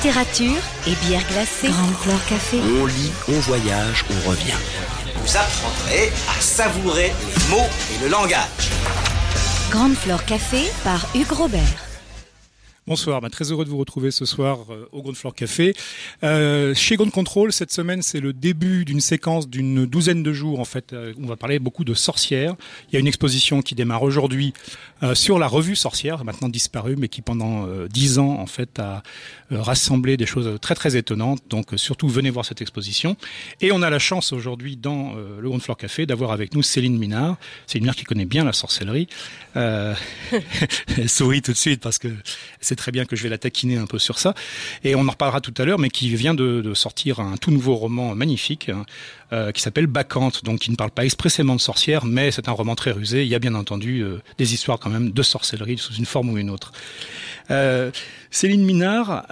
Littérature et bière glacée. Grande Flore Café. On lit, on voyage, on revient. Vous apprendrez à savourer les mots et le langage. Grande Flore Café par Hugues Robert. Bonsoir, bah, très heureux de vous retrouver ce soir euh, au Ground Floor Café. Euh, chez Ground Control, cette semaine, c'est le début d'une séquence d'une douzaine de jours. En fait, euh, on va parler beaucoup de sorcières. Il y a une exposition qui démarre aujourd'hui euh, sur la revue Sorcière, maintenant disparue, mais qui pendant euh, dix ans, en fait, a rassemblé des choses très très étonnantes. Donc, surtout, venez voir cette exposition. Et on a la chance aujourd'hui dans le Ground Floor Café d'avoir avec nous Céline Minard. Céline Minard qui connaît bien la sorcellerie. elle sourit tout de suite parce que c'est très bien que je vais la taquiner un peu sur ça. Et on en reparlera tout à l'heure, mais qui vient de, de, sortir un tout nouveau roman magnifique hein, euh, qui s'appelle Bacchante, donc qui ne parle pas expressément de sorcière, mais c'est un roman très rusé. Il y a bien entendu euh, des histoires quand même de sorcellerie sous une forme ou une autre. Euh, Céline Minard,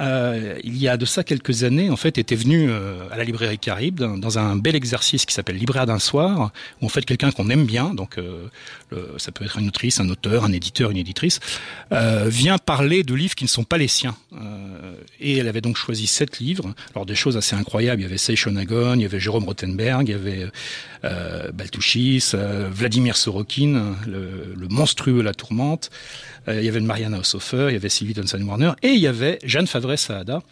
il y a de ça quelques années, en fait, était venue à la librairie Caribe dans, un bel exercice qui s'appelle Libraire d'un soir, où en fait quelqu'un qu'on aime bien, donc ça peut être une autrice, un auteur, un éditeur, une éditrice, vient parler de livres qui ne sont pas les siens. Et elle avait donc choisi sept livres. Alors des choses assez incroyables. Il y avait Seishonagon, il y avait Jérôme Il y avait euh, Baltouchis, euh, Vladimir Sorokin, le, monstrueux La Tourmente. Euh, il y avait Mariana Ossofer, il y avait Sylvie Dunson-Warner et il y avait Jeanne Favre-Saada.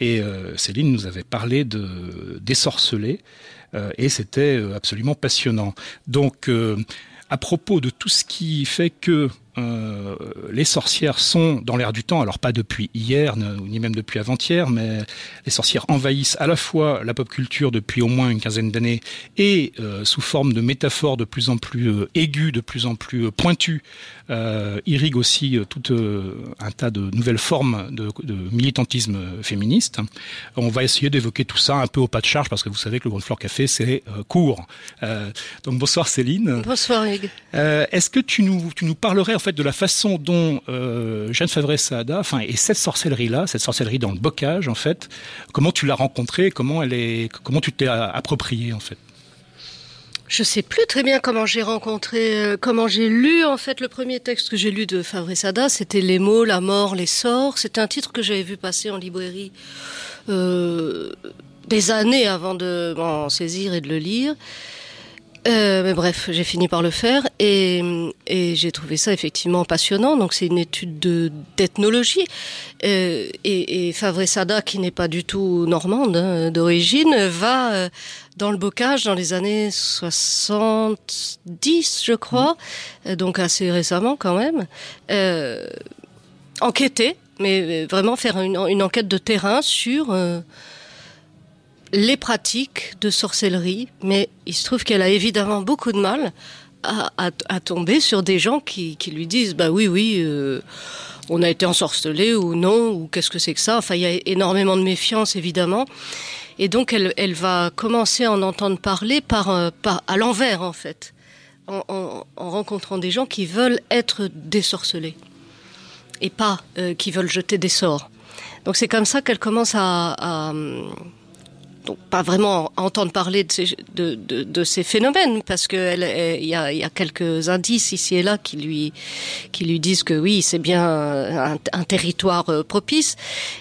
Et Céline nous avait parlé de et c'était absolument passionnant. Donc à propos de tout ce qui fait que euh, les sorcières sont dans l'air du temps, alors pas depuis hier, ni même depuis avant-hier, mais les sorcières envahissent à la fois la pop culture depuis au moins une quinzaine d'années et euh, sous forme de métaphores de plus en plus euh, aiguës, de plus en plus pointues, irriguent aussi tout un tas de nouvelles formes de, de militantisme féministe. On va essayer d'évoquer tout ça un peu au pas de charge parce que vous savez que le Grand Floor Café c'est court. Donc bonsoir Céline. Bonsoir Hugues. Est-ce que tu nous, tu nous parlerais fait de la façon dont euh, Jeanne Favre Saada, enfin et cette sorcellerie là, cette sorcellerie dans le bocage en fait, comment tu l'as rencontrée, comment elle est, comment tu t'es appropriée en fait? Je sais plus très bien comment j'ai rencontré, euh, comment j'ai lu en fait le premier texte que j'ai lu de Favre Sada, c'était les mots, la mort, les sorts. C'est un titre que j'avais vu passer en librairie euh, des années avant de m'en saisir et de le lire. Euh, mais bref, j'ai fini par le faire et, et j'ai trouvé ça effectivement passionnant. Donc c'est une étude de d'ethnologie euh, et, et Favre Sada, qui n'est pas du tout normande hein, d'origine, va euh, dans le bocage dans les années 70, je crois, mmh. donc assez récemment quand même, euh, enquêter, mais vraiment faire une, une enquête de terrain sur euh, les pratiques de sorcellerie, mais il se trouve qu'elle a évidemment beaucoup de mal à, tomber sur des gens qui, lui disent bah oui oui euh, on a été ensorcelé ou non ou qu'est-ce que c'est que ça. Enfin il y a énormément de méfiance évidemment. Et donc elle, elle va commencer à en entendre parler par, euh, à l'envers en fait en, en, en rencontrant des gens qui veulent être désorcelés et pas euh, qui veulent jeter des sorts. Donc c'est comme ça qu'elle commence à donc pas vraiment entendre parler de ces, phénomènes parce que elle, y, a, quelques indices ici et là qui lui qui lui disent que oui c'est bien un, territoire euh, propice.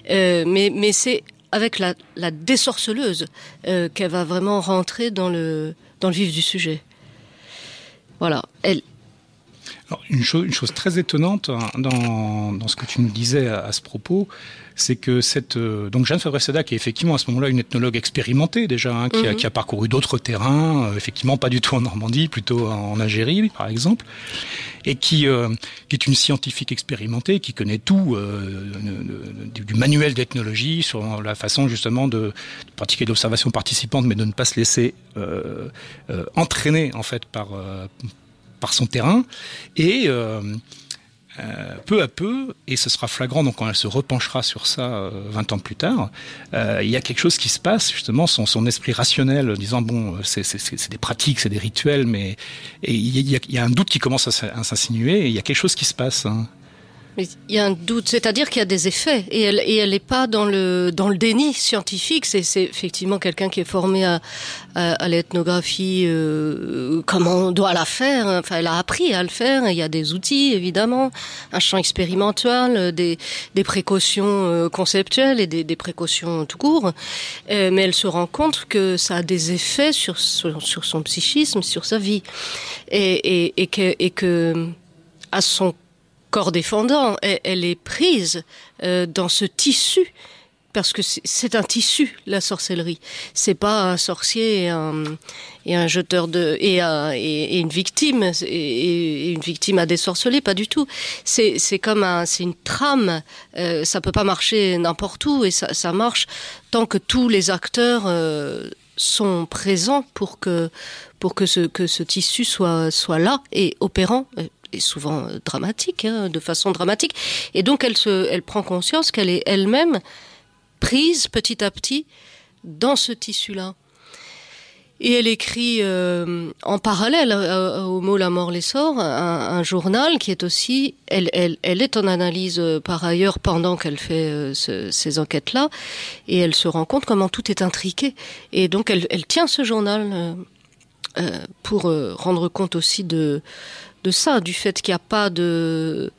Euh, mais mais c'est avec la, la désorceleuse euh, qu'elle va vraiment rentrer dans le dans le vif du sujet. Voilà. Elle une, chose, une chose très étonnante hein, dans, dans ce que tu nous disais à ce propos, c'est que cette euh, donc Jeanne Favre-Sada qui est effectivement à ce moment-là une ethnologue expérimentée déjà hein, qui, a, qui a parcouru d'autres terrains euh, effectivement pas du tout en Normandie plutôt en Algérie par exemple et qui, euh, qui est une scientifique expérimentée qui connaît tout du, du manuel d'ethnologie sur la façon justement de, de pratiquer l'observation participante mais de ne pas se laisser euh, euh, entraîner en fait par euh, par son terrain. Et euh, Euh, peu à peu, et ce sera flagrant donc quand elle se repenchera sur ça euh, 20 ans plus tard, euh, il y a quelque chose qui se passe justement son, son esprit rationnel disant bon c'est des pratiques, c'est des rituels, mais il y, y, y a un doute qui commence à s'insinuer et il y a quelque chose qui se passe. Hein. Il y a un doute, c'est-à-dire qu'il y a des effets et elle et elle n'est pas dans le dans le déni scientifique. C'est c'est effectivement quelqu'un qui est formé à à, à l'ethnographie, euh, comment on doit la faire. Enfin, elle a appris à le faire. Il y a des outils évidemment, un champ expérimental, euh, des des précautions euh, conceptuelles et des, des précautions tout court. Euh, mais elle se rend compte que ça a des effets sur sur, sur son psychisme, sur sa vie et et, et que et que à son corps défendant, elle, elle est prise euh, dans ce tissu parce que c'est- un tissu la sorcellerie. C'est pas un sorcier et un, et un jeteur de et, un- et, une victime et, une victime à désorceler, pas du tout. C'est comme un c'est une trame. Euh, ça peut pas marcher n'importe où et ça, ça marche tant que tous les acteurs euh, sont présents pour que pour que ce que ce tissu soit soit là et opérant. Euh, et souvent euh, dramatique, hein, de façon dramatique. Et donc elle se, elle prend conscience qu'elle est elle-même prise petit à petit dans ce tissu-là. Et elle écrit euh, en parallèle euh, au mot La mort l'essor un, un journal qui est aussi, elle, elle, elle est en analyse euh, par ailleurs pendant qu'elle fait euh, ce, ces enquêtes-là, et elle se rend compte comment tout est intriqué. Et donc elle, elle tient ce journal euh, euh, pour euh, rendre compte aussi de, de ça, du fait qu'il n'y a pas de,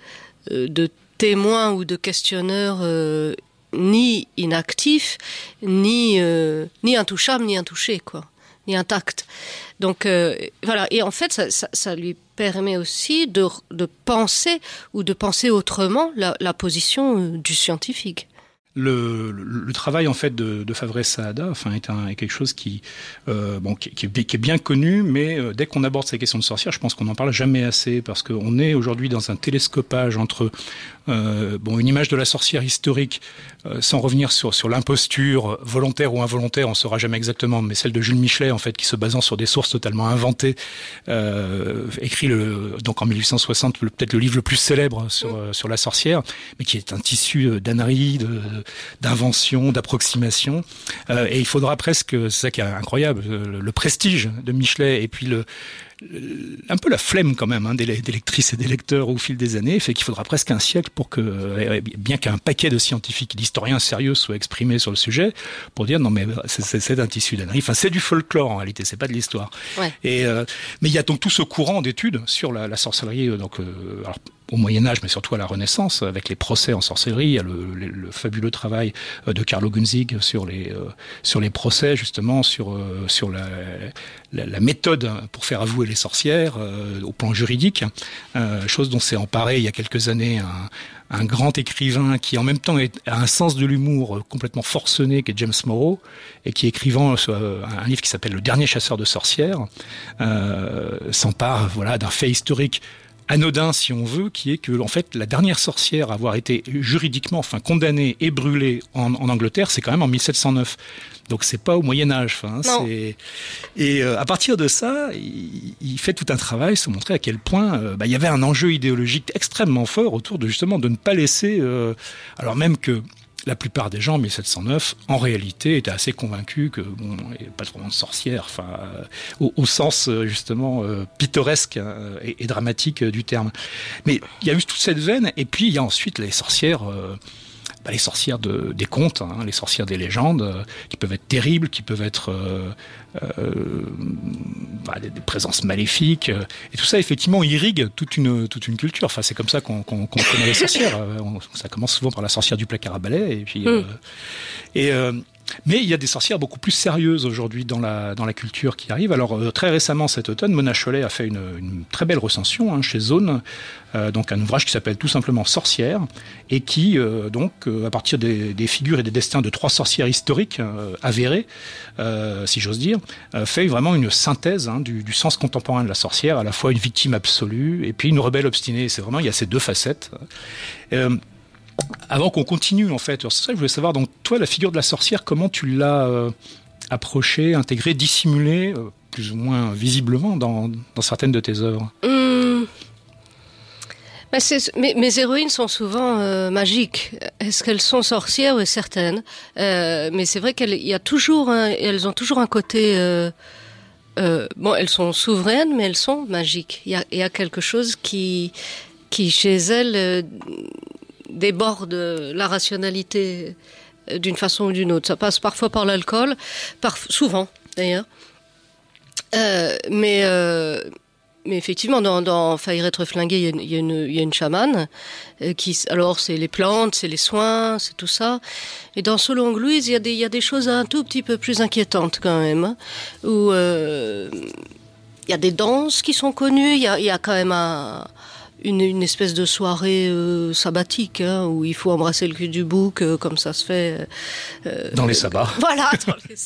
euh, de témoins ou de questionneurs euh, ni inactifs, ni, euh, ni intouchables, ni intouchés, quoi, ni intacts. Donc euh, voilà, et en fait, ça, ça, lui permet aussi de, de penser ou de penser autrement la, position du scientifique. Le, le, travail en fait de, de Favré Saada, enfin, est, un, est quelque chose qui, euh, bon, qui, qui, est, bien connu, mais euh, dès qu'on aborde ces questions de sorcières, je pense qu'on n'en parle jamais assez parce qu'on est aujourd'hui dans un télescopage entre euh, bon, une image de la sorcière historique, euh, sans revenir sur, sur l'imposture volontaire ou involontaire, on saura jamais exactement, mais celle de Jules Michelet en fait, qui se basant sur des sources totalement inventées, euh, écrit le, donc en 1860 peut-être le livre le plus célèbre sur, euh, sur la sorcière, mais qui est un tissu d'ânerie, de, d'invention, d'approximation. Euh, et il faudra presque, c'est ça qui est incroyable, le, le prestige de Michelet et puis le, un peu la flemme quand même hein, des, des lectrices et des lecteurs au fil des années fait qu'il faudra presque un siècle pour que, bien qu'un paquet de scientifiques et d'historiens sérieux soient exprimés sur le sujet, pour dire non mais c'est un tissu d'ânerie. Enfin c'est du folklore en réalité, c'est pas de l'histoire. Ouais. Et euh, mais il y a donc tout ce courant d'études sur la, la sorcellerie. Donc euh, alors, au Moyen Âge, mais surtout à la Renaissance, avec les procès en sorcellerie, il le, le, le fabuleux travail euh, de Carlo Gunzig sur les euh, sur les procès justement sur euh, sur la, méthode pour faire avouer les sorcières au plan juridique, euh, chose dont s'est emparé il y a quelques années un, grand écrivain qui en même temps a un sens de l'humour complètement forcené, qui est James Morrow, et qui écrivant un livre qui s'appelle Le dernier chasseur de sorcières, s'empare voilà d'un fait historique anodin si on veut, qui est que en fait la dernière sorcière à avoir été juridiquement enfin condamnée et brûlée en, en Angleterre, c'est quand même en 1709. Donc c'est pas au Moyen Âge. Enfin, c'est et euh, à partir de ça, il, il, fait tout un travail, se montrer à quel point euh, bah, il y avait un enjeu idéologique extrêmement fort autour de justement de ne pas laisser, euh, alors même que la plupart des gens en 1709, en réalité, étaient assez convaincus que bon, il pas vraiment de sorcière, enfin, euh, au, sens justement euh, pittoresque euh, et, dramatique du terme. Mais il y a eu toute cette veine, et puis il y a ensuite les sorcières. Euh, bah, les sorcières de, des contes, hein, les sorcières des légendes, euh, qui peuvent être terribles, qui peuvent être euh, euh, bah, des, des, présences maléfiques, et tout ça effectivement irrigue toute une toute une culture. Enfin, c'est comme ça qu'on qu qu connaît les sorcières. On, ça commence souvent par la sorcière du placard à balai, et puis mm. et mais il y a des sorcières beaucoup plus sérieuses aujourd'hui dans la, dans la culture qui arrivent. Alors euh, très récemment cet automne, Mona Chollet a fait une, très belle recension hein, chez Zone, euh, donc un ouvrage qui s'appelle tout simplement Sorcières et qui euh, donc à partir des, des, figures et des destins de trois sorcières historiques avérées, si j'ose dire, fait vraiment une synthèse hein, du, du, sens contemporain de la sorcière, à la fois une victime absolue et puis une rebelle obstinée. C'est vraiment il y a ces deux facettes. Avant qu'on continue, en fait, c'est ça que je voulais savoir, donc toi, la figure de la sorcière, comment tu l'as euh, approchée, intégrée, dissimulée, euh, plus ou moins visiblement, dans, certaines de tes œuvres? Mmh. bah mes, héroïnes sont souvent euh, magiques. Est-ce qu'elles sont sorcières? Oui, certaines. Mais c'est vrai qu'il y toujours, elles ont toujours un côté. Bon, elles sont souveraines, mais elles sont magiques. Il y a, y a quelque chose qui qui chez elle euh, déborde la rationalité euh, d'une façon ou d'une autre. Ça passe parfois par l'alcool, par, souvent d'ailleurs. Euh, mais, euh, mais effectivement, dans, dans Faillir être flingué, il y, a une- y, a une- chamane. qui, alors, c'est les plantes, c'est les soins, c'est tout ça. Et dans Solong Louise, il y, a des, y a des choses un tout petit peu plus inquiétantes quand même. hein, où il y a des danses qui sont connues, il y a, il y a quand même un, une, une espèce de soirée euh, sabbatique hein, où il faut embrasser le cul du bouc euh, comme ça se fait. euh, Dans les sabbats. voilà, dans les-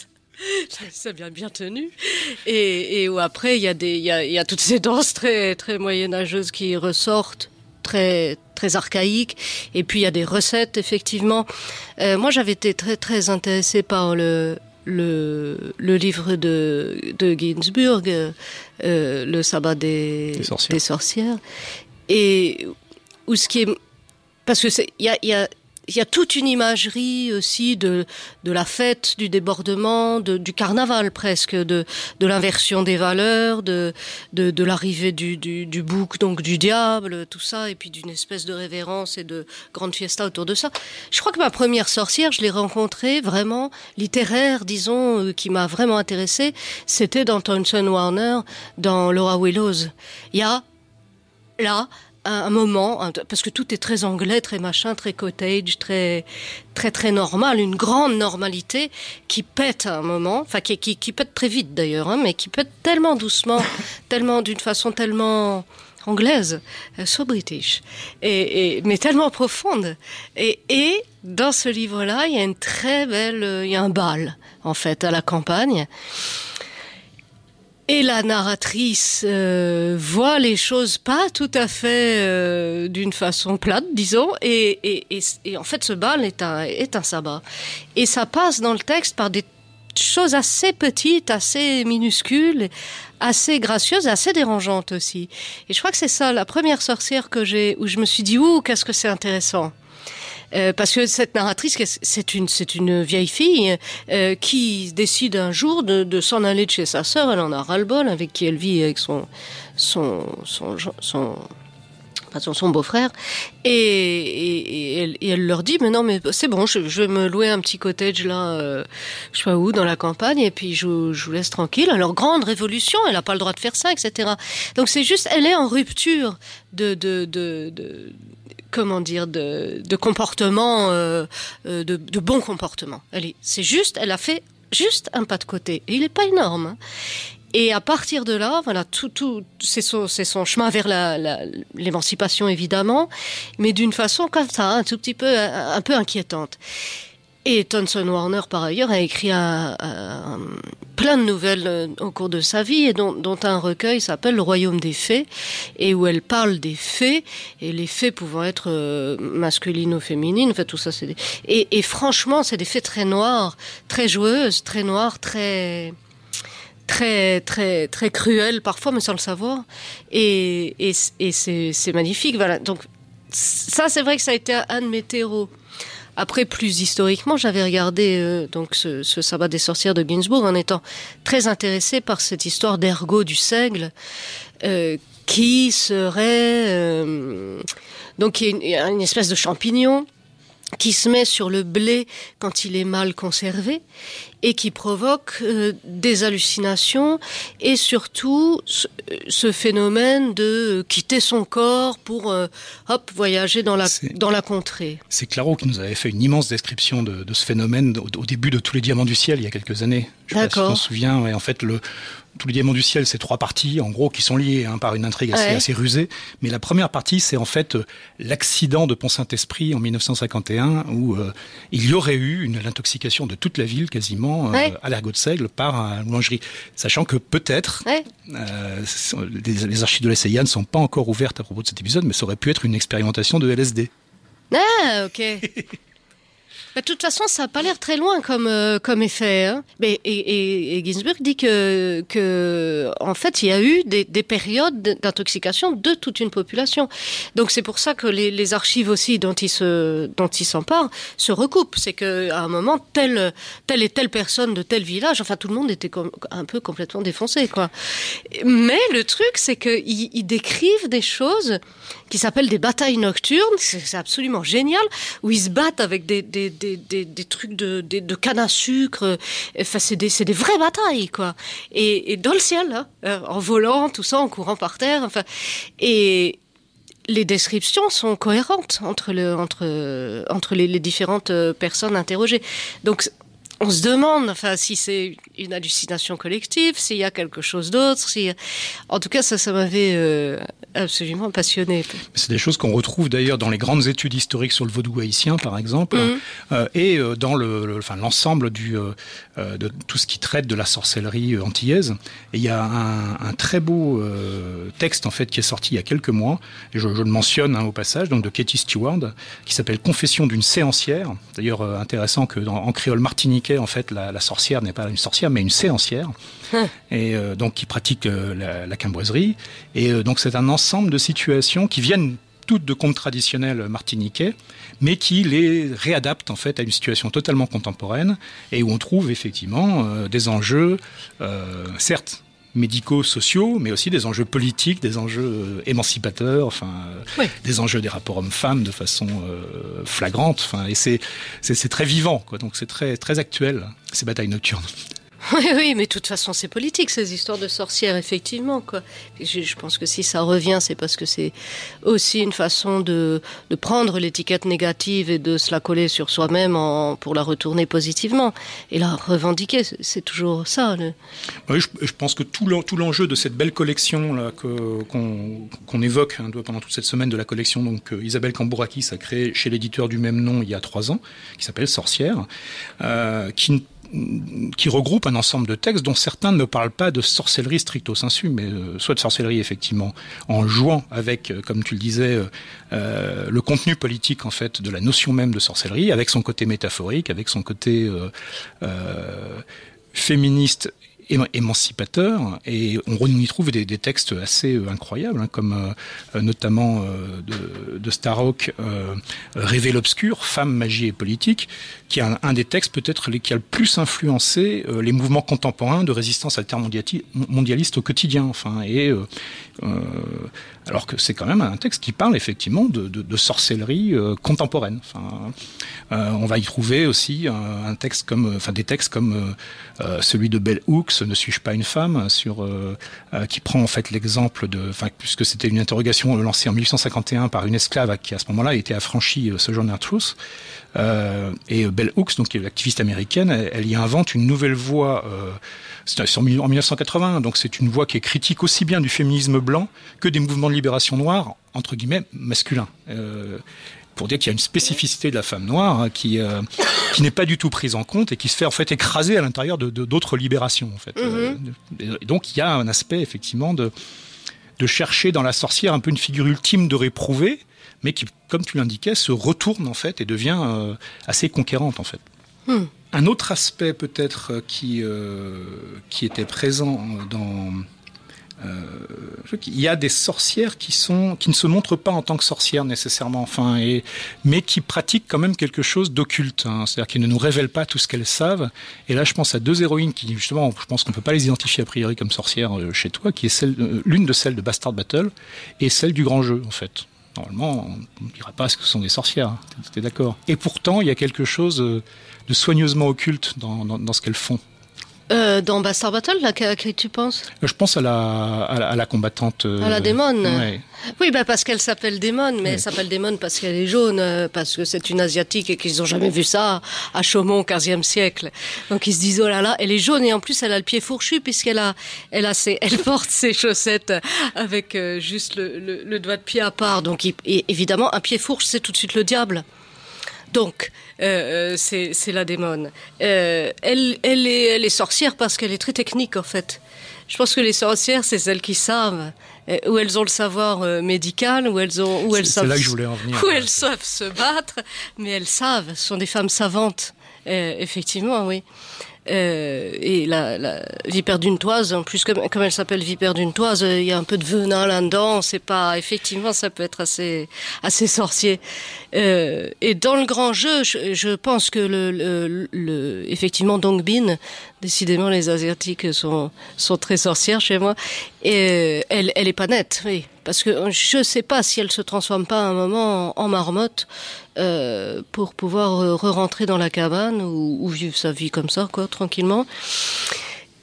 c'est bien bien tenu. Et, et où après il y a des il y a, y a toutes ces danses très très moyenâgeuses qui ressortent très très archaïques et puis il y a des recettes effectivement. Euh, moi j'avais été très très intéressée par le le, le livre de, de Ginsburg, euh, euh, le sabbat des, Des sorcières. des sorcières, et où ce qui est parce que il y a, y a il y a toute une imagerie aussi de, de la fête, du débordement, de, du carnaval presque, de, de l'inversion des valeurs, de, de, de l'arrivée du, du, bouc, donc du diable, tout ça, et puis d'une espèce de révérence et de grande fiesta autour de ça. Je crois que ma première sorcière, je l'ai rencontrée vraiment littéraire, disons, euh, qui m'a vraiment intéressée, c'était dans Thomson Warner, dans Laura Willows. Il y a là un, un moment, parce que tout est très anglais, très machin, très cottage, très très très normal, une grande normalité qui pète à un moment, enfin qui, qui, qui pète très vite d'ailleurs, hein, mais qui pète tellement doucement, tellement d'une façon tellement anglaise, euh, so british, et, et, mais tellement profonde. Et, et dans ce livre-là, il y a une très belle, euh, il y a un bal en fait à la campagne. Et la narratrice euh, voit les choses pas tout à fait euh, d'une façon plate, disons, et, et, et, en fait ce bal est un, est un sabbat. Et ça passe dans le texte par des choses assez petites, assez minuscules, assez gracieuses, assez dérangeantes aussi. Et je crois que c'est ça, la première sorcière que j'ai, où je me suis dit, ouh, qu'est-ce que c'est intéressant. Euh, parce que cette narratrice, c'est une, c'est une vieille fille euh, qui décide un jour de, s'en aller de chez sa sœur. Elle en a ras-le-bol avec qui elle vit avec son son son son, son, beau-frère. Et, elle, leur dit mais non mais c'est bon, je, vais me louer un petit cottage là, euh, je sais pas où, dans la campagne, et puis je, vous laisse tranquille. Alors grande révolution, elle n'a pas le droit de faire ça, etc. Donc c'est juste, elle est en rupture de, de, de comment dire de, de comportement euh, de, de bon comportement. Elle est, c'est juste, elle a fait juste un pas de côté et il est pas énorme. Hein. Et à partir de là, voilà, tout, tout, c'est son, son chemin vers l'émancipation évidemment, mais d'une façon comme ça, un tout petit peu, un peu inquiétante. Et Thomson Warner, par ailleurs, a écrit plein de nouvelles euh, au cours de sa vie, dont, un recueil s'appelle Le Royaume des Fées, et où elle parle des fées, et les fées pouvant être euh, masculines ou féminines, en fait, tout ça, c'est des... et, franchement, c'est des fées très noires, très joueuses, très noires, très très très très cruelles parfois, mais sans le savoir. Et, et, c'est magnifique. Voilà. Donc ça, c'est vrai que ça a été un de mes terreaux. Après, plus historiquement, j'avais regardé euh, donc ce, sabbat des sorcières de Ginsburg en étant très intéressée par cette histoire d'ergot du seigle, euh, qui serait euh, donc une espèce de champignon qui se met sur le blé quand il est mal conservé et qui provoque euh, des hallucinations et surtout ce, phénomène de quitter son corps pour euh, hop voyager dans la dans la contrée. C'est Claro qui nous avait fait une immense description de, de ce phénomène au, au, début de tous les diamants du ciel il y a quelques années. Je sais pas si on se souvient. Ouais, en fait, le tous les diamants du ciel, c'est trois parties, en gros, qui sont liées hein, par une intrigue assez, ouais. assez, rusée. Mais la première partie, c'est en fait euh, l'accident de Pont-Saint-Esprit en 1951, où euh, il y aurait eu une l'intoxication de toute la ville quasiment ouais. euh, à l'ergot de seigle par une boulangerie. Sachant que peut-être, ouais. Euh, les, les, archives de la CIA ne sont pas encore ouvertes à propos de cet épisode, mais ça aurait pu être une expérimentation de LSD. Ah, ok. Bah, de toute façon, ça n'a pas l'air très loin comme, euh, comme effet. Hein. Mais, et, et, Ginsburg dit que, que, en fait, il y a eu des, des périodes d'intoxication de toute une population. Donc c'est pour ça que les, archives aussi dont il se, s'empare se recoupent. C'est qu'à un moment, telle, telle et telle personne de tel village, enfin tout le monde était un peu complètement défoncé, quoi. Mais le truc, c'est qu'ils ils décrivent des choses qui s'appellent des batailles nocturnes. C'est absolument génial, où ils se battent avec des, des, trucs de, canne à sucre. Enfin, c'est des, des vraies batailles, quoi. Et, dans le ciel, hein, en volant, tout ça, en courant par terre. Enfin, et les descriptions sont cohérentes entre, le, entre, entre les, différentes personnes interrogées. Donc, on se demande enfin si c'est une hallucination collective s'il y a quelque chose d'autre si en tout cas ça ça m'avait euh, absolument passionné c'est des choses qu'on retrouve d'ailleurs dans les grandes études historiques sur le vaudou haïtien par exemple mmh. euh, et euh, dans le, le enfin l'ensemble du euh, de tout ce qui traite de la sorcellerie antillaise et il ya un, un très beau euh, texte en fait qui est sorti il ya quelques mois et je, je le mentionne hein, au passage donc de Katie Stewart qui s'appelle confession d'une séancière d'ailleurs intéressant que dans en créole martinique expliquait en fait la, la sorcière n'est pas une sorcière mais une séancière. Et euh, donc qui pratique euh, la, la cambroiserie et euh, donc c'est un ensemble de situations qui viennent toutes de contes traditionnels martiniquais mais qui les réadapte en fait à une situation totalement contemporaine et où on trouve effectivement des enjeux certes médicaux sociaux mais aussi des enjeux politiques des enjeux émancipateurs enfin oui. des enjeux des rapports hommes femmes de façon euh, flagrante enfin et c'est très vivant quoi. Donc c'est très très actuel ces batailles nocturnes Oui, oui, mais de toute façon c'est politique ces histoires de sorcières effectivement quoi. Je, pense que si ça revient c'est parce que c'est aussi une façon de, prendre l'étiquette négative et de se la coller sur soi-même pour la retourner positivement et la revendiquer c'est toujours ça je, pense que tout l'enjeu de cette belle collection qu'on qu, qu évoque hein, pendant toute cette semaine de la collection donc euh, Isabelle Cambourakis a créé chez l'éditeur du même nom il y a trois ans qui s'appelle sorcière euh, qui qui regroupe un ensemble de textes dont certains ne parlent pas de sorcellerie stricto sensu mais euh, soit de sorcellerie effectivement en jouant avec euh, comme tu le disais euh, le contenu politique en fait de la notion même de sorcellerie avec son côté métaphorique avec son côté féministe émancipateur et on y trouve des, textes assez euh, incroyables hein, comme euh, notamment euh, de, de Starrock euh, rêver l'obscur femme magie et politique qui est un, des textes peut-être qui a le plus influencé les mouvements contemporains de résistance altermondialiste au quotidien enfin et alors que c'est quand même un texte qui parle effectivement de, sorcellerie contemporaine enfin on va y trouver aussi un, texte comme enfin des textes comme celui de belle hooks ne suis-je pas une femme sur euh, euh, qui prend en fait l'exemple de puisque c'était une interrogation lancée en 1851 par une esclave qui à ce moment là était affranchie euh, journal truth euh, et belle hooks l'activiste américaine elle, y invente une nouvelle voie euh, en 1980 donc c'est une voie qui est critique aussi bien du féminisme blanc que des mouvements de libération noire entre guillemets masculin euh, pour dire qu'il y a une spécificité de la femme noire hein, qui, euh, qui n'est pas du tout prise en compte et qui se fait en fait écraser à l'intérieur de d'autres libérations en fait -hmm. euh, et donc il ya un aspect effectivement de de chercher dans la sorcière un peu une figure ultime de réprouver mais qui comme tu l'indiquais se retourne en fait et devient euh, assez conquérante en fait mm. un autre aspect peut-être qui euh, qui était présent dans il y a des sorcières qui sont qui ne se montrent pas en tant que sorcières nécessairement enfin mais qui pratiquent quand même quelque chose d'occulte c'est à dire qu'ils ne nous révèlent pas tout ce qu'elles savent. Et là je pense à deux héroïnes qui justement je pense qu'on peut pas les identifier a priori comme sorcières euh, chez toi qui est euh, l'une de celles de bastard battle et celle du grand jeu en fait. Normalement on ne dira pas ce que ce sont des sorcières c'était d'accord? Et pourtant il ya quelque chose de soigneusement occulte dans ce qu'elles font Euh, dans Bastard Battle là, à qui tu penses? Je pense à la, à la, à la combattante euh, à la démon. ouais. oui bah parce qu'elle s'appelle démon mais ouais. elle s'appelle démon parce qu'elle est jaune euh, parce que c'est une asiatique et qu'ils ont jamais vu ça à chaumont 15e siècle. Donc ils se disent oh là là elle est jaune et en plus elle a le pied fourchu puisqu'elle a elle a ses elle porte ses chaussettes avec euh, juste le, le, le doigt de pied à part. Donc il, et évidemment un pied fourche c'est tout de suite le diable Donc, euh, c'est c'est la démone. Euh, elle, elle, est, elle est sorcière parce qu'elle est très technique, en fait. Je pense que les sorcières, c'est celles qui savent, euh, où elles ont le savoir euh, médical, où elles, ont, où elles savent c'est là que je voulais en venir. où elles savent se battre, mais elles savent, ce sont des femmes savantes, euh, effectivement, oui. Euh, et la, vipère d'une toise, en plus comme, elle s'appelle vipère d'une toise, euh, il y a un peu de venin là-dedans. C'est pas effectivement, ça peut être assez assez sorcier. Euh, et dans le grand jeu, je, pense que le, effectivement Dongbin, décidément les asiatiques sont sont très sorcières chez moi. Et elle elle est pas nette, oui, parce que je sais pas si elle se transforme pas à un moment en, en marmotte euh, pour pouvoir euh, re-rentrer dans la cabane ou, ou vivre sa vie comme ça, quoi, tranquillement.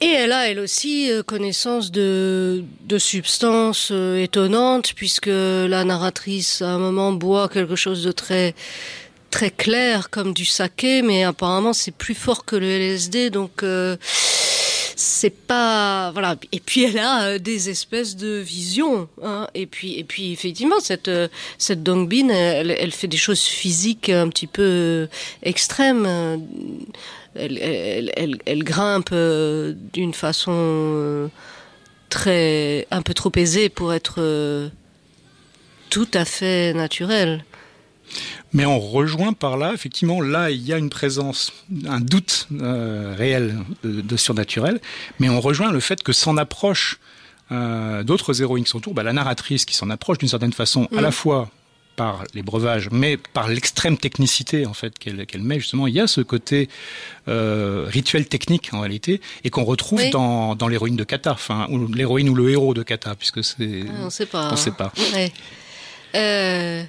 Et elle a, elle aussi, euh, connaissance de, de substances étonnantes, puisque la narratrice, à un moment, boit quelque chose de très très clair, comme du saké, mais apparemment, c'est plus fort que le LSD, donc... Euh, c'est pas voilà. Et puis elle a euh, des espèces de visions hein. et puis et puis effectivement cette euh, cette Dongbin elle, elle fait des choses physiques un petit peu euh, extrêmes. Elle, elle, elle, elle grimpe d'une façon très un peu trop aisée pour être tout à fait naturelle Mais on rejoint par là, effectivement, là, il y a une présence, un doute euh, réel de, de surnaturel, mais on rejoint le fait que s'en approche euh, d'autres héroïnes qui sont autour, bah, la narratrice qui s'en approche d'une certaine façon, Mm. à la fois par les breuvages, mais par l'extrême technicité en fait qu'elle met justement. Il y a ce côté euh, rituel technique en réalité et qu'on retrouve Oui. dans, dans l'héroïne de Kata, enfin ou l'héroïne ou le héros de Kata, puisque c'est Ah, on sait pas on sait pas. Ouais. Euh,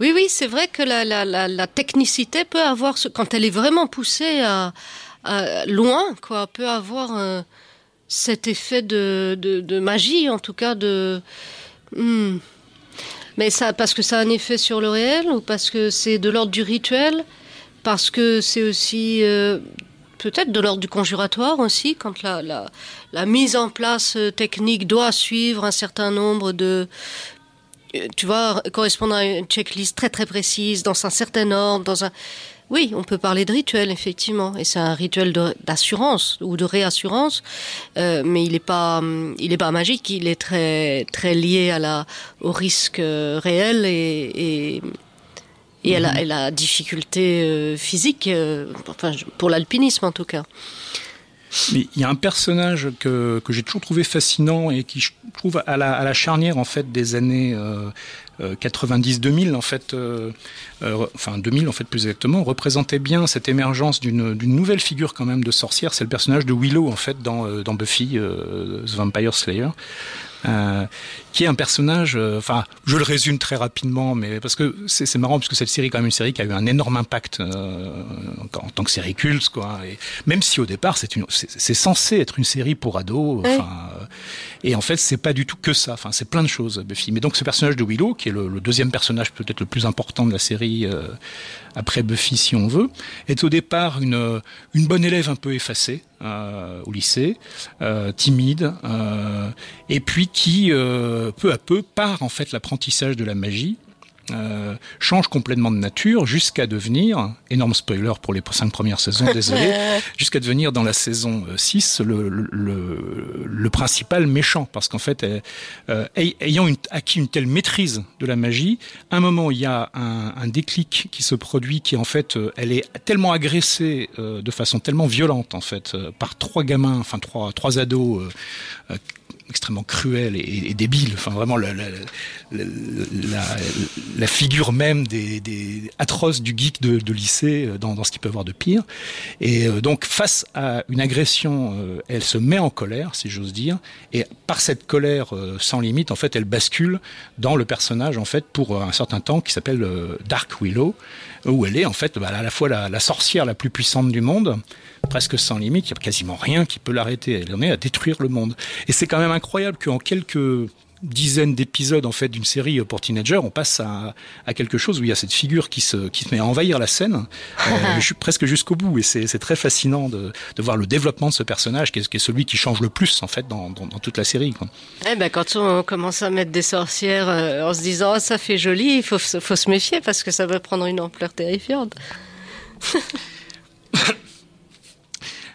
Oui, oui, c'est vrai que la, la, la, technicité peut avoir, quand elle est vraiment poussée à, loin, quoi, peut avoir euh, cet effet de, magie, en tout cas de. Hmm. Mais ça, parce que ça a un effet sur le réel ou parce que c'est de l'ordre du rituel, parce que c'est aussi euh, peut-être de l'ordre du conjuratoire aussi, quand la, la, mise en place euh, technique doit suivre un certain nombre de tu vois, correspondre à une checklist très très précise, dans un certain ordre, dans un... Oui, on peut parler de rituel, effectivement, et c'est un rituel d'assurance ou de réassurance, euh, mais il n'est pas, il est pas magique, il est très très lié à la, au risque euh, réel et, et, et à, la, à la difficulté euh, physique, euh, enfin pour l'alpinisme en tout cas. Mais il y a un personnage que, que j'ai toujours trouvé fascinant et qui je trouve à la, à la charnière en fait des années euh, euh, 90-2000 en fait, euh, euh, enfin 2000 en fait plus exactement, représentait bien cette émergence d'une nouvelle figure quand même de sorcière. C'est le personnage de Willow en fait dans, euh, dans Buffy euh, The Vampire Slayer. Euh, qui est un personnage, euh, enfin, je le résume très rapidement, mais parce que c'est marrant, parce que cette série est quand même une série qui a eu un énorme impact euh, en, en tant que série culte, quoi. Et même si au départ c'est une, c'est c'est censé être une série pour ados, Oui. euh, et en fait c'est pas du tout que ça. Enfin, c'est plein de choses, Buffy. Mais donc ce personnage de Willow, qui est le, le deuxième personnage peut-être le plus important de la série euh, après Buffy, si on veut, est au départ une une bonne élève un peu effacée euh, au lycée, euh, timide, euh, et puis qui euh, peu à peu part en fait l'apprentissage de la magie. euh, change complètement de nature jusqu'à devenir, énorme spoiler pour les cinq premières saisons, désolé, Euh, jusqu'à devenir dans la saison euh, 6 le, le, le, le principal méchant. Parce qu'en fait, euh, euh, ay- ayant une, acquis une telle maîtrise de la magie, à un moment, il y a un, un déclic qui se produit, qui en fait, euh, elle est tellement agressée euh, de façon tellement violente, en fait, euh, par trois gamins, enfin trois, trois ados euh, euh, extrêmement cruels et, débiles. Enfin, vraiment, la, figure même des, atroces du geek de, lycée euh, dans, ce qu'il peut avoir de pire. Et euh, donc, face à une agression, euh, elle se met en colère, si j'ose dire, et par cette colère sans limite, en fait, elle bascule dans le personnage, en fait, pour un certain temps, qui s'appelle Dark Willow, où elle est, en fait, bah, à la fois la sorcière la plus puissante du monde, presque sans limite, il n'y a quasiment rien qui peut l'arrêter. Elle en est à détruire le monde. Et c'est quand même incroyable qu'en quelques dizaine d'épisodes en fait d'une série pour teenagers, on passe à, à, quelque chose où il y a cette figure qui se, qui se met à envahir la scène, euh, presque jusqu'au bout. Et c'est très fascinant de, de, voir le développement de ce personnage, qui est, qui est, celui qui change le plus en fait dans, dans, dans toute la série. Quoi. Eh ben, quand on commence à mettre des sorcières euh, en se disant oh, ça fait joli, il faut, faut se méfier parce que ça va prendre une ampleur terrifiante.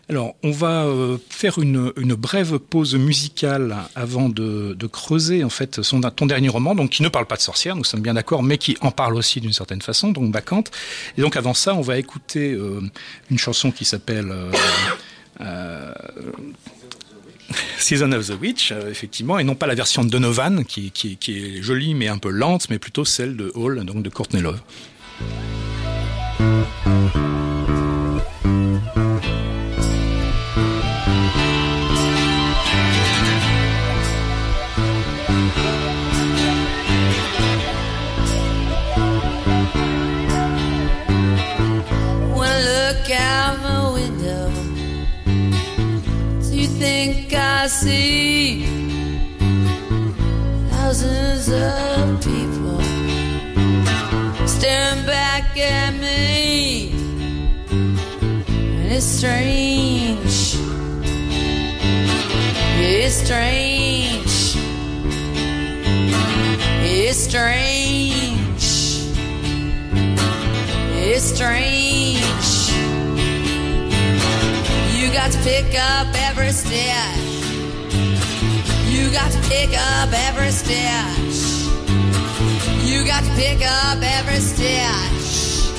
Alors, on va euh, faire une, brève pause musicale avant de, creuser en fait ton dernier roman, donc qui ne parle pas de sorcière, nous sommes bien d'accord, mais qui en parle aussi d'une certaine façon, donc Bacchante. Et donc avant ça, on va écouter euh, une chanson qui s'appelle euh, Season of the Witch, effectivement, et non pas la version de Donovan, qui, qui, est jolie mais un peu lente, mais plutôt celle de Hall, donc de Courtney Love. See thousands of people staring back at me. And it's strange. It's strange. It's strange. It's strange. You got to pick up every stitch. You got to pick up every stitch. You got to pick up every stitch.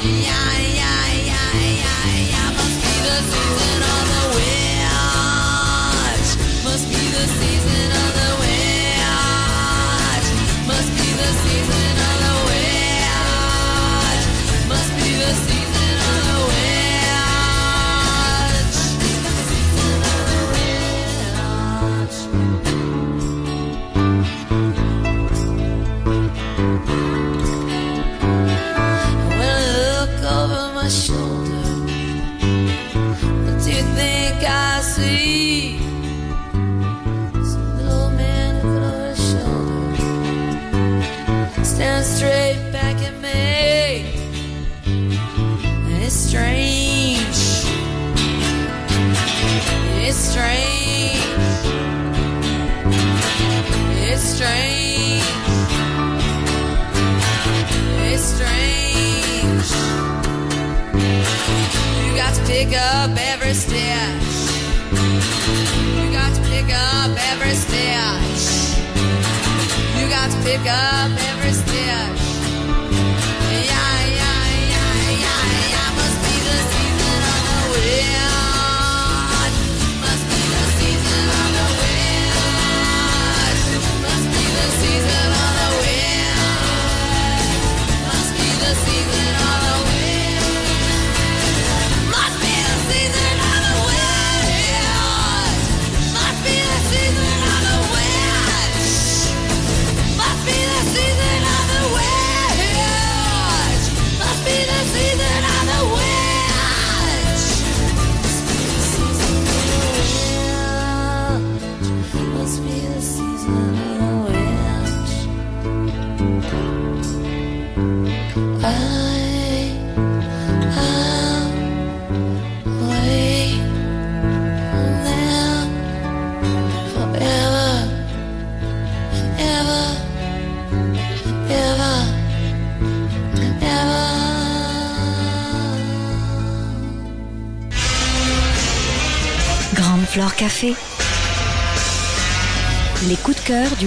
Yeah, yeah, yeah, yeah, yeah. Must be the season of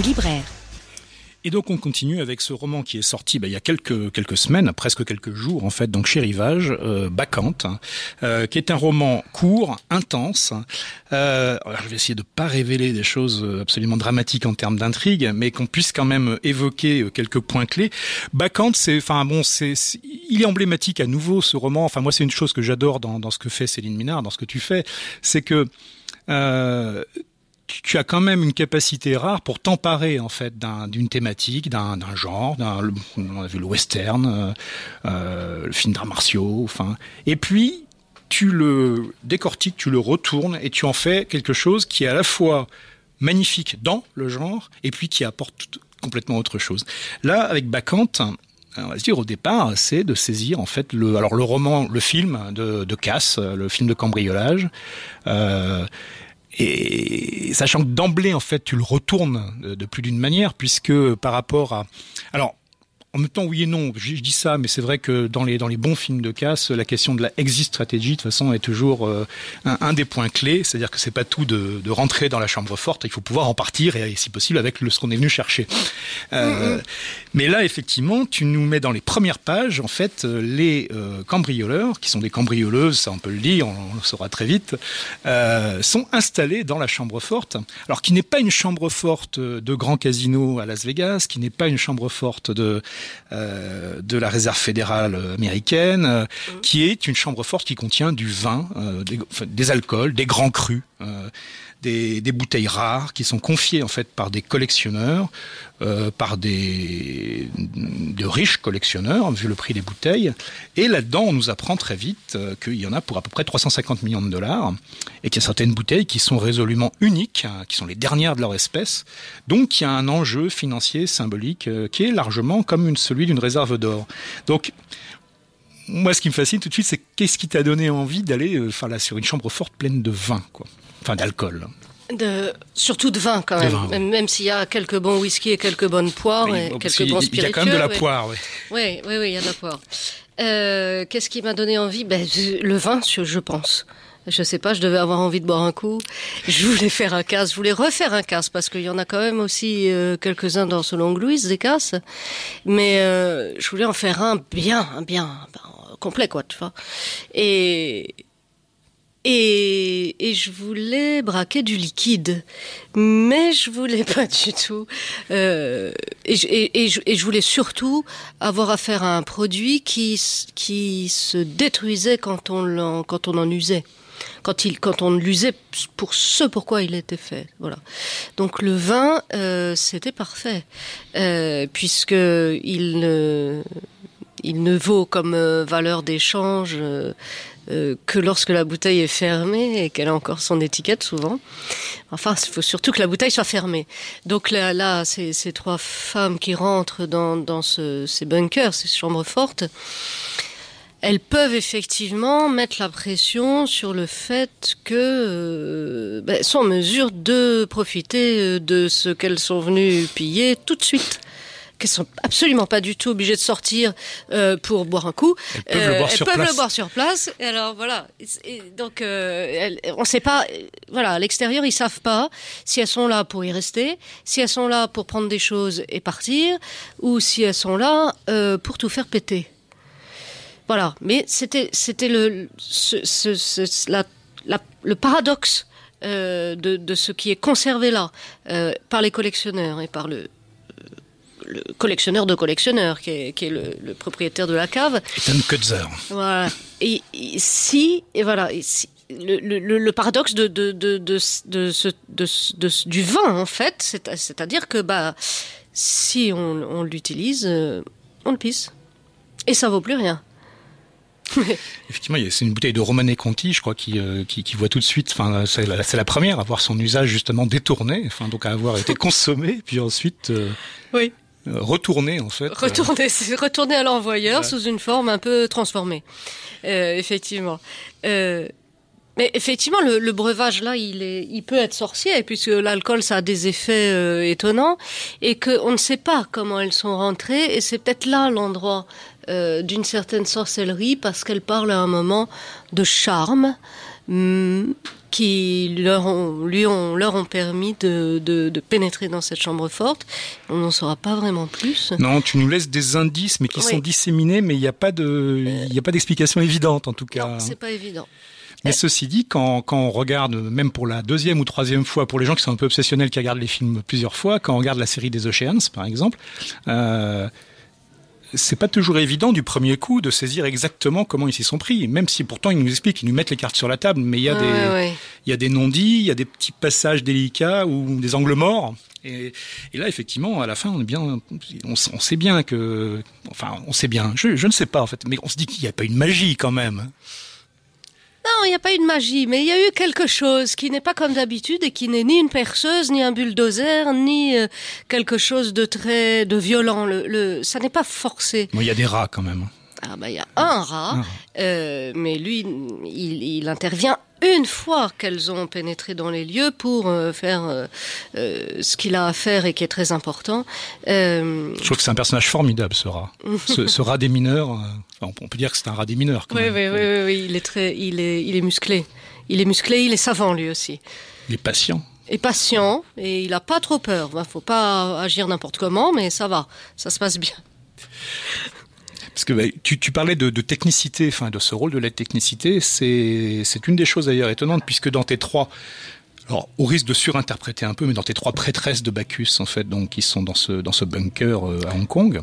libraire. Et donc on continue avec ce roman qui est sorti bah, il y a quelques quelques semaines, presque quelques jours en fait, donc chez Rivage, euh, Bacchante, euh, qui est un roman court, intense. Euh, je vais essayer de pas révéler des choses absolument dramatiques en termes d'intrigue, mais qu'on puisse quand même évoquer quelques points clés. Bacchante, c'est, enfin bon, c'est, il est emblématique à nouveau ce roman. Enfin moi c'est une chose que j'adore dans, dans ce que fait Céline Minard, dans ce que tu fais, c'est que euh, tu as quand même une capacité rare pour t'emparer en fait d'une thématique, d'un genre, on a vu le western, euh, euh, le film d'arts martiaux, enfin, et puis tu le décortiques, tu le retournes et tu en fais quelque chose qui est à la fois magnifique dans le genre et puis qui apporte tout- complètement autre chose. Là, avec Bacchante, on va se dire au départ, c'est de saisir en fait le, alors le roman, le film de, de Casse, le film de cambriolage. Euh, et sachant que d'emblée, en fait, tu le retournes de, plus d'une manière, puisque par rapport à... Alors, en même temps, oui et non, je, je dis ça, mais c'est vrai que dans les, dans les bons films de casse, la question de la exit strategy, de toute façon, est toujours euh, un, un des points clés. C'est-à-dire que c'est pas tout de, de rentrer dans la chambre forte, il faut pouvoir en partir, et, si possible, avec le, ce qu'on est venu chercher. Euh, Mais là, effectivement, tu nous mets dans les premières pages, en fait, euh, les euh, cambrioleurs, qui sont des cambrioleuses, ça on peut le dire, on, on le saura très vite, euh, sont installés dans la chambre forte. Alors, qui n'est pas une chambre forte de grand casino à Las Vegas, qui n'est pas une chambre forte de, euh, de la réserve fédérale américaine, euh, qui est une chambre forte qui contient du vin, euh, des, enfin, des alcools, des grands crus. Des, bouteilles rares qui sont confiées en fait par des collectionneurs, euh, par des de riches collectionneurs vu le prix des bouteilles. Et là-dedans, on nous apprend très vite euh, qu'il y en a pour à peu près 350 millions de dollars et qu'il y a certaines bouteilles qui sont résolument uniques, hein, qui sont les dernières de leur espèce. Donc, il y a un enjeu financier symbolique euh, qui est largement comme celui d'une réserve d'or. Donc moi, ce qui me fascine tout de suite, c'est qu'est-ce qui t'a donné envie d'aller, euh, enfin là, sur une chambre forte pleine de vin, quoi. Enfin, d'alcool. De, surtout de vin quand De même, vin, même, s'il y a quelques bons whisky et quelques bonnes poires Oui, et bon, quelques bons il y spiritueux. a quand même de la poire, oui. Oui, oui, oui, il y a de la poire. Euh, Qu'est-ce qui m'a donné envie? Ben, Le vin, je, pense. Je sais pas, je devais avoir envie de boire un coup. Je voulais faire un casse, je voulais refaire un casse parce qu'il y en a quand même aussi euh, quelques-uns dans ce Long Louise des casses. Mais euh, je voulais en faire un bien, un bien complet quoi, tu vois. Et et, et je voulais braquer du liquide, mais je voulais pas du tout. Euh, et, je- et, je, et je voulais surtout avoir affaire à un produit qui, qui se détruisait quand on, l'en- quand on en usait. Quand, il, quand on l'usait pour ce pourquoi il était fait. Voilà. Donc le vin, euh, c'était parfait, euh, puisque il ne, il ne vaut comme euh, valeur d'échange euh, euh, que lorsque la bouteille est fermée et qu'elle a encore son étiquette souvent. Enfin, il faut surtout que la bouteille soit fermée. Donc là, ces, trois femmes qui rentrent dans, dans ce- ces bunkers, ces chambres fortes, elles peuvent effectivement mettre la pression sur le fait que ben, sont en mesure de profiter de ce qu'elles sont venues piller tout de suite qu'elles sont absolument pas du tout obligées de sortir euh, pour boire un coup. Elles peuvent le boire elles sur peuvent place. le boire sur place. Et alors voilà. Et donc euh, elles- on sait pas. euh, Voilà, à l'extérieur ils savent pas si elles sont là pour y rester, si elles sont là pour prendre des choses et partir, ou si elles sont là euh, pour tout faire péter. Voilà, mais c'était c'était le ce, ce- ce- la- la- le paradoxe euh, de, de ce qui est conservé là euh, par les collectionneurs et par le le collectionneur de collectionneurs qui est, qui est le, le propriétaire de la cave. Ethan Kutzer. Voilà. Et, et si et voilà et si- le, le- paradoxe de, de, de, de, de ce- de ce- de ce- du vin en fait, c'est- c'est-à-dire que bah si on, on l'utilise, euh, on le pisse et ça vaut plus rien. Effectivement, c'est une bouteille de Romanée Conti, je crois, qui, euh, qui, qui voit tout de suite. Enfin, c'est la, c'est la première à voir son usage justement détourné, enfin donc à avoir été consommé, puis ensuite euh, Oui. Euh, retourné en fait. Retourner, c'est retourner à l'envoyeur sous une forme un peu transformée. Euh, effectivement. Euh, mais effectivement, le, le breuvage là, il est, il peut être sorcier puisque l'alcool ça a des effets euh, étonnants et que on ne sait pas comment elles sont rentrées et c'est peut-être là l'endroit euh, d'une certaine sorcellerie parce qu'elle parle à un moment de charme qui leur ont, lui ont, leur ont permis de, de, de pénétrer dans cette chambre forte. On n'en saura pas vraiment plus. Non, tu nous laisses des indices, mais qui Oui. sont disséminés, mais il n'y a pas de, d'explication évidente en tout cas. Non, c'est pas évident. Mais ceci dit, quand, quand on regarde, même pour la deuxième ou troisième fois, pour les gens qui sont un peu obsessionnels, qui regardent les films plusieurs fois, quand on regarde la série des Oceans, par exemple, euh, c'est pas toujours évident du premier coup de saisir exactement comment ils s'y sont pris. Même si pourtant ils nous expliquent, ils nous mettent les cartes sur la table, mais il y a des, ouais. il y a des non-dits, il y a des petits passages délicats ou des angles morts. Et, et là, effectivement, à la fin, on est bien, on sait bien que, enfin, on sait bien. Je, je ne sais pas en fait, mais on se dit qu'il n'y a pas une magie quand même. Non, il n'y a pas eu de magie, mais il y a eu quelque chose qui n'est pas comme d'habitude et qui n'est ni une perceuse, ni un bulldozer, ni euh, quelque chose de très de violent. Le, le ça n'est pas forcé. Bon, il y a des rats quand même. Ah bah il y a un rat, euh, mais lui, il, il intervient une fois qu'elles ont pénétré dans les lieux pour euh, faire euh, ce qu'il a à faire et qui est très important. Je trouve que c'est un personnage formidable, ce rat. ce, ce rat des mineurs. enfin, on peut dire que c'est un rat des mineurs. Quand oui, même. oui, oui, oui, oui, il est très, il est, il est musclé. Il est musclé, il est savant lui aussi. Il est patient. Et patient, et il a pas trop peur. Il faut pas agir n'importe comment, mais ça va, ça se passe bien. Parce que bah, tu, parlais de, technicité, enfin de ce rôle de la technicité, c'est une des choses d'ailleurs étonnantes puisque dans tes trois, alors au risque de surinterpréter un peu, mais dans tes trois prêtresses de Bacchus en fait, donc qui sont dans ce bunker euh, à Hong Kong,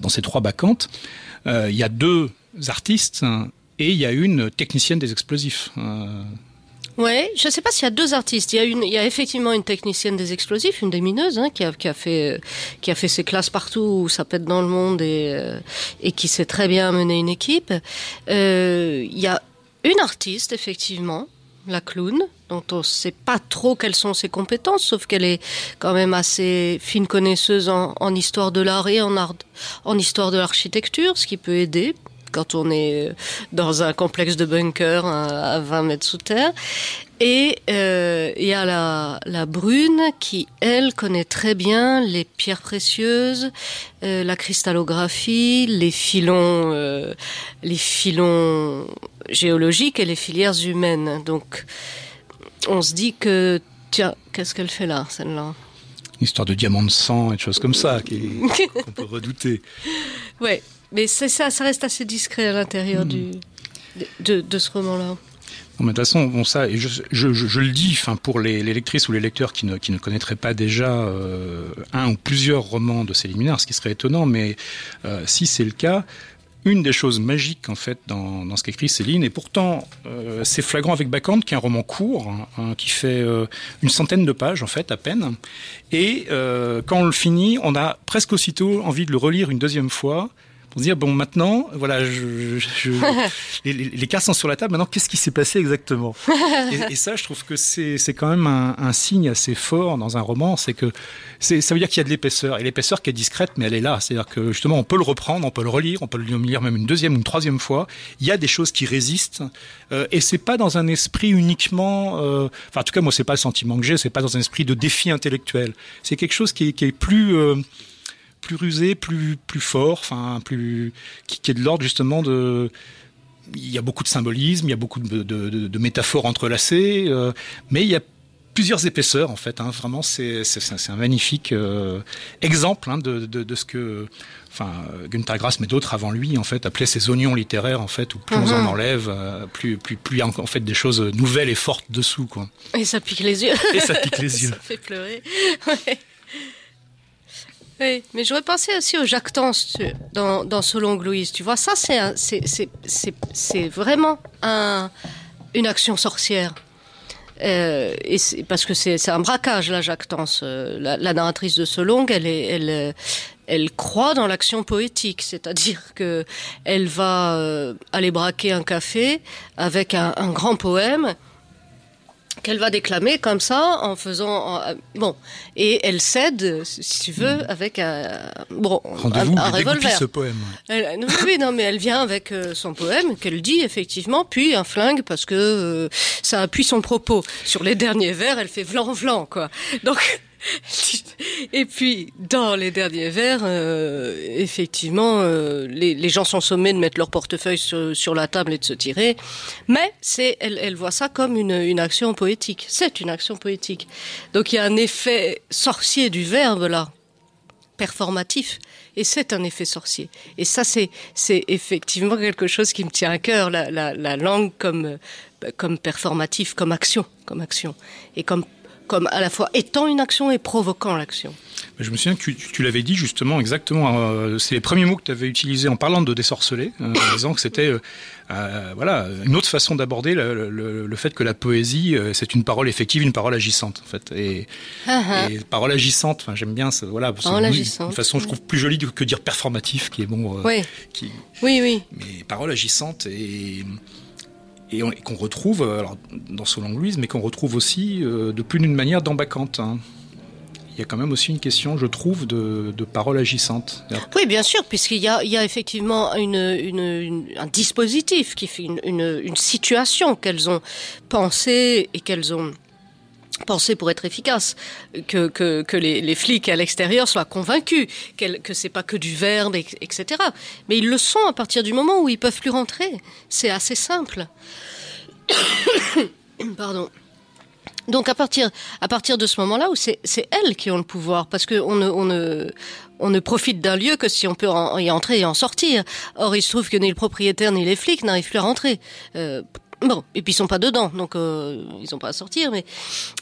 dans ces, trois bacchantes, euh, il y a deux artistes hein, et il y a une technicienne des explosifs. Euh, Ouais, je sais pas s'il y a deux artistes. Il y a une, il y a effectivement une technicienne des explosifs, une des mineuses, hein, qui a, qui a fait, qui a fait ses classes partout où ça pète dans le monde et, euh, et qui sait très bien mener une équipe. Euh, il y a une artiste, effectivement, la clown, dont on sait pas trop quelles sont ses compétences, sauf qu'elle est quand même assez fine connaisseuse en, en histoire de l'art et en art, en histoire de l'architecture, ce qui peut aider quand on est dans un complexe de bunker à 20 mètres sous terre. Et euh, il y a la, la brune qui, elle, connaît très bien les pierres précieuses, euh, la cristallographie, les filons, euh, les filons géologiques et les filières humaines. Donc, on se dit que, tiens, qu'est-ce qu'elle fait là, celle-là? Une histoire de diamant de sang et de choses comme ça qu'on peut redouter. Ouais, mais c'est ça, ça reste assez discret à l'intérieur du de, de ce roman-là. Non, mais de toute façon, bon, ça, et je, je, je, je le dis, enfin, pour les, les lectrices ou les lecteurs qui ne, qui ne connaîtraient pas déjà euh, un ou plusieurs romans de ces liminaires, ce qui serait étonnant, mais euh, si c'est le cas, une des choses magiques en fait dans, dans ce qu'écrit Céline, et pourtant euh, c'est flagrant avec Bacchante, qui est un roman court, hein, hein, qui fait euh, une centaine de pages en fait à peine, et euh, quand on le finit, on a presque aussitôt envie de le relire une deuxième fois pour se dire bon maintenant voilà je, je- les, les- les cartes sont sur la table maintenant qu'est-ce qui s'est passé exactement? Et, et ça je trouve que c'est c'est quand même un, un signe assez fort dans un roman c'est que c'est ça veut dire qu'il y a de l'épaisseur. Et l'épaisseur qui est discrète mais elle est là. C'est à dire que justement on peut le reprendre on peut le relire on peut le lire même une deuxième ou une troisième fois. Il y a des choses qui résistent. Euh, et c'est pas dans un esprit uniquement euh, enfin en tout cas moi c'est pas le sentiment que j'ai c'est pas dans un esprit de défi intellectuel. C'est quelque chose qui est, qui est plus euh, plus rusé, plus plus fort, enfin plus qui, qui est de l'ordre justement de il y a beaucoup de symbolisme, il y a beaucoup de, de, de, de métaphores entrelacées, euh, mais il y a plusieurs épaisseurs en fait. Hein, vraiment, c'est un magnifique euh, exemple hein, de, de, de ce que enfin Günther Grass mais d'autres avant lui en fait appelaient ces oignons littéraires en fait où plus on en enlève, euh, plus plus plus il y a en fait des choses nouvelles et fortes dessous quoi. Et ça pique les yeux. Et ça pique les yeux. ça fait pleurer. Ouais. Oui, mais j'aurais pensé aussi au jactance tu- dans, dans Solon Louise. Tu vois, ça, c'est vraiment un, une action sorcière. Euh, parce que c'est un braquage, la jactance. Euh, La, narratrice de Solong, elle, elle, croit dans l'action poétique, c'est-à-dire que elle va euh, aller braquer un café avec un grand poème qu'elle va déclamer comme ça en faisant en- bon et elle cède si tu veux avec un bon un, un revolver ce poème. elle, non, oui, non, mais elle vient avec euh, son poème qu'elle dit effectivement, puis un flingue parce que euh, ça appuie son propos. Sur les derniers vers, elle fait vlan vlan quoi. Donc et puis dans les derniers vers, euh, effectivement, euh, les, gens sont sommés de mettre leur portefeuille sur, la table et de se tirer, mais elle, voit ça comme une, une action poétique. C'est une action poétique. Donc il y a un effet sorcier du verbe là performatif. Et c'est un effet sorcier. Et ça, c'est, c'est effectivement quelque chose qui me tient à cœur, la, la, la langue comme, comme performatif, comme action, comme action. Et comme, comme à la fois étant une action et provoquant l'action. Je me souviens que tu, tu l'avais dit justement exactement. euh, c'est les premiers mots que tu avais utilisés en parlant de désorceler, euh, en disant que c'était euh, voilà une autre façon d'aborder le, le, le fait que la poésie c'est une parole effective, une parole agissante en fait. Et, et parole agissante, enfin j'aime bien ça. Voilà, Parole une- agissante, Une façon je trouve plus jolie que dire performatif, qui est bon. Oui, qui, oui, oui. mais parole agissante et et, on- et qu'on retrouve euh, alors, dans Solon Louise, mais qu'on retrouve aussi euh, de plus d'une manière dans Bacchante. hein. Il y a quand même aussi une question, je trouve, de, de paroles agissantes. C'est-à-dire Oui, bien sûr, puisqu'il y a, effectivement un dispositif qui fait une situation qu'elles ont pensée et qu'elles ont pensé pour être efficaces, que, les, flics à l'extérieur soient convaincus qu'elles- que c'est pas que du verbe, et- etc. Mais ils le sont à partir du moment où ils peuvent plus rentrer. C'est assez simple. Pardon. Donc à partir de ce moment-là où c'est elles qui ont le pouvoir parce que on ne on ne profite d'un lieu que si on peut y entrer et en sortir. Or il se trouve que ni le propriétaire ni les flics n'arrivent plus à rentrer. Euh, Bon, et puis ils sont pas dedans, donc euh, ils ont pas à sortir. Mais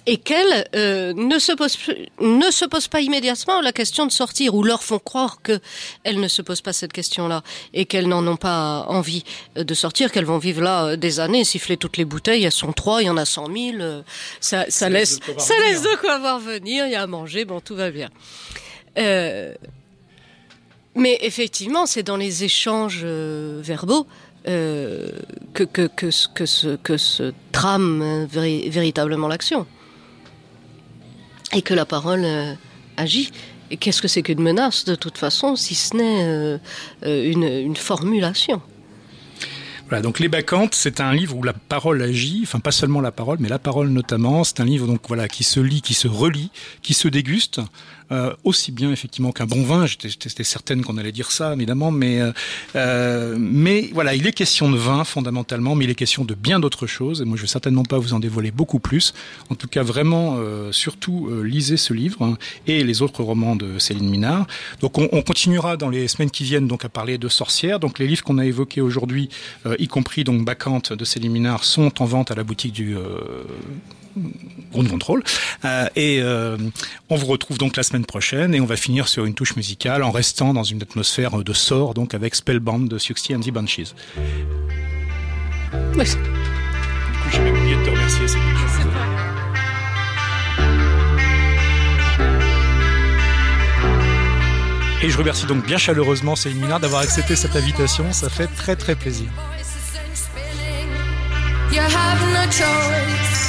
et qu'elles euh, ne se posent ne se posent pas immédiatement la question de sortir, ou leur font croire que elles ne se posent pas cette question-là et qu'elles n'en ont pas envie euh, de sortir, qu'elles vont vivre là des années, siffler toutes les bouteilles. Elles sont trois, il y en a cent mille. ça, ça laisse, ça venir. laisse de quoi voir venir. Il y a à manger, bon, tout va bien. Euh, mais effectivement, c'est dans les échanges verbaux euh, que, que, que, ce- que, ce, que trame véri- véritablement l'action. Et que la parole euh, agit. Et qu'est-ce que c'est qu'une menace, de toute façon, si ce n'est euh, une, une formulation? Voilà, donc Les Bacchantes, c'est un livre où la parole agit, enfin pas seulement la parole, mais la parole notamment. C'est un livre donc voilà qui se lit, qui se relit, qui se déguste, euh, aussi bien effectivement qu'un bon vin. J'étais certaine qu'on allait dire ça, évidemment, mais euh, euh, mais voilà, il est question de vin fondamentalement, mais il est question de bien d'autres choses. Et moi, je vais certainement pas vous en dévoiler beaucoup plus. En tout cas, vraiment, euh, surtout euh, lisez ce livre hein, et les autres romans de Céline Minard. Donc, on, on continuera dans les semaines qui viennent donc à parler de sorcières. Donc, les livres qu'on a évoqués aujourd'hui, euh, y compris donc Bacchante de Céline Minard, sont en vente à la boutique du Ground Control. Euh, et euh, on vous retrouve donc la semaine prochaine et on va finir sur une touche musicale en restant dans une atmosphère de sort, donc avec Spellbound de Siouxsie and the Banshees. Oui. Du coup, j'ai même oublié de te remercier, c'est quelque chose. Et je remercie donc bien chaleureusement Céline Minard d'avoir accepté cette invitation. Ça fait très très plaisir. You have no choice.